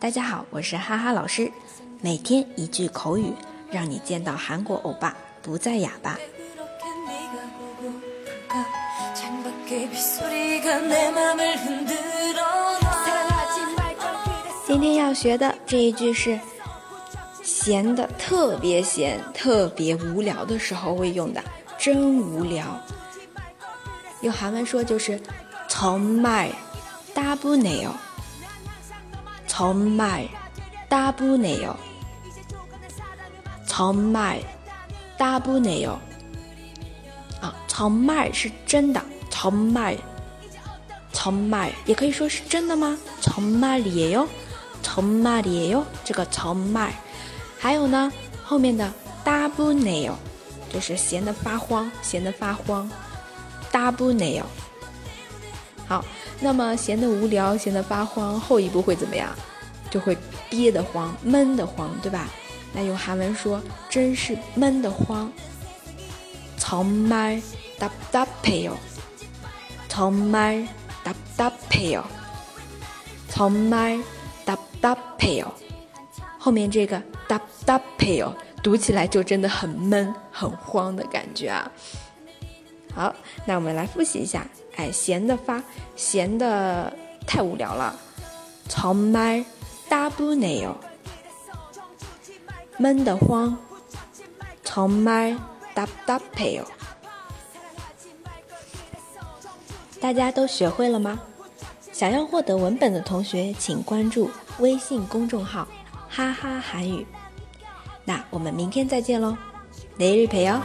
大家好，我是哈哈老师。每天一句口语，让你见到韩国欧巴不再哑巴。觉得这一句是闲的特别闲、特别无聊的时候会用的，真无聊。用韩文说就是“정말”。大不内哦，从麦大不内哦，从麦大不内哦。啊，从麦是真的，从麦，从麦也可以说是真的吗？从麦里 哟，从麦里哟，这个从麦。还有呢，后面的大不内哦，就是闲得发慌，闲得发慌，大不内哦。好。那么闲得无聊，闲得发慌，后一步会怎么样？就会憋得慌，闷得慌，对吧？那用韩文说，真是闷得慌。정말답답해 요， 정말답답해 요， 정말 답답해 요。 后面这个답답해 요， 读起来就真的很闷、很慌的感觉啊。好，那我们来复习一下。哎，闲的发，闲的太无聊了。정말따분해 요， 闷得慌。정말답답해 요。 大家都学会了吗？ 想要获得文本的同学，请关注微信公众号“哈哈韩语”。那我们明天再见喽，雷日陪哦。